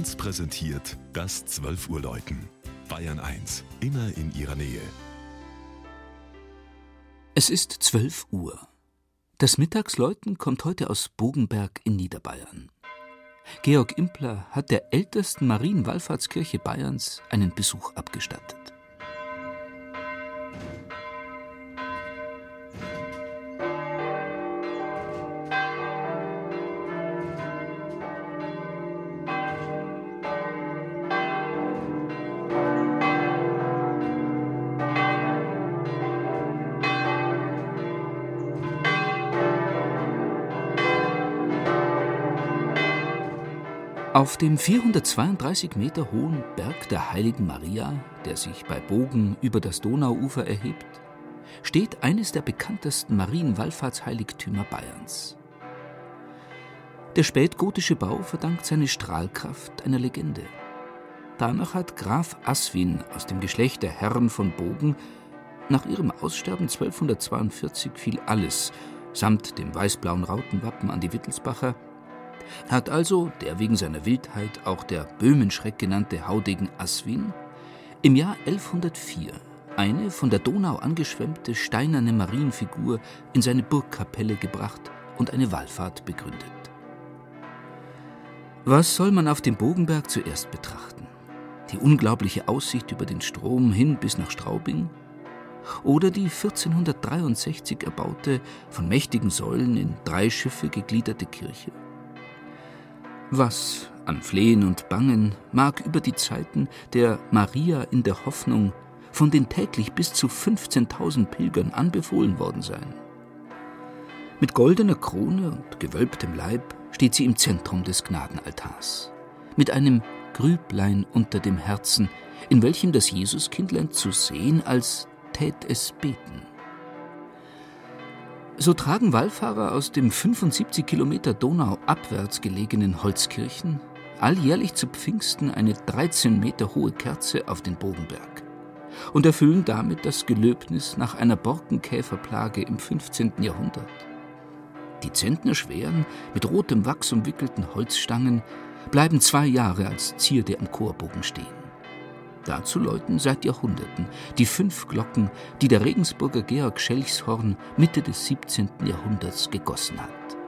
1 präsentiert das 12 Uhr Läuten. Bayern 1, immer in ihrer Nähe. Es ist 12 Uhr. Das Mittagsläuten kommt heute aus Bogenberg in Niederbayern. Georg Impler hat der ältesten Marienwallfahrtskirche Bayerns einen Besuch abgestattet. Auf dem 432 Meter hohen Berg der Heiligen Maria, der sich bei Bogen über das Donauufer erhebt, steht eines der bekanntesten Marienwallfahrtsheiligtümer Bayerns. Der spätgotische Bau verdankt seine Strahlkraft einer Legende. Danach hat Graf Aswin aus dem Geschlecht der Herren von Bogen nach ihrem Aussterben 1242 fiel alles, samt dem weiß-blauen Rautenwappen an die Wittelsbacher, hat also der wegen seiner Wildheit auch der Böhmenschreck genannte Haudegen Aswin im Jahr 1104 eine von der Donau angeschwemmte steinerne Marienfigur in seine Burgkapelle gebracht und eine Wallfahrt begründet. Was soll man auf dem Bogenberg zuerst betrachten? Die unglaubliche Aussicht über den Strom hin bis nach Straubing? Oder die 1463 erbaute, von mächtigen Säulen in drei Schiffe gegliederte Kirche? Was an Flehen und Bangen mag über die Zeiten der Maria in der Hoffnung von den täglich bis zu 15.000 Pilgern anbefohlen worden sein? Mit goldener Krone und gewölbtem Leib steht sie im Zentrum des Gnadenaltars, mit einem Grüblein unter dem Herzen, in welchem das Jesuskindlein zu sehen, als tät es beten. So tragen Wallfahrer aus dem 75 Kilometer Donau abwärts gelegenen Holzkirchen alljährlich zu Pfingsten eine 13 Meter hohe Kerze auf den Bogenberg und erfüllen damit das Gelöbnis nach einer Borkenkäferplage im 15. Jahrhundert. Die zentnerschweren, mit rotem Wachs umwickelten Holzstangen bleiben zwei Jahre als Zierde am Chorbogen stehen. Dazu läuten seit Jahrhunderten die fünf Glocken, die der Regensburger Georg Schelchshorn Mitte des 17. Jahrhunderts gegossen hat.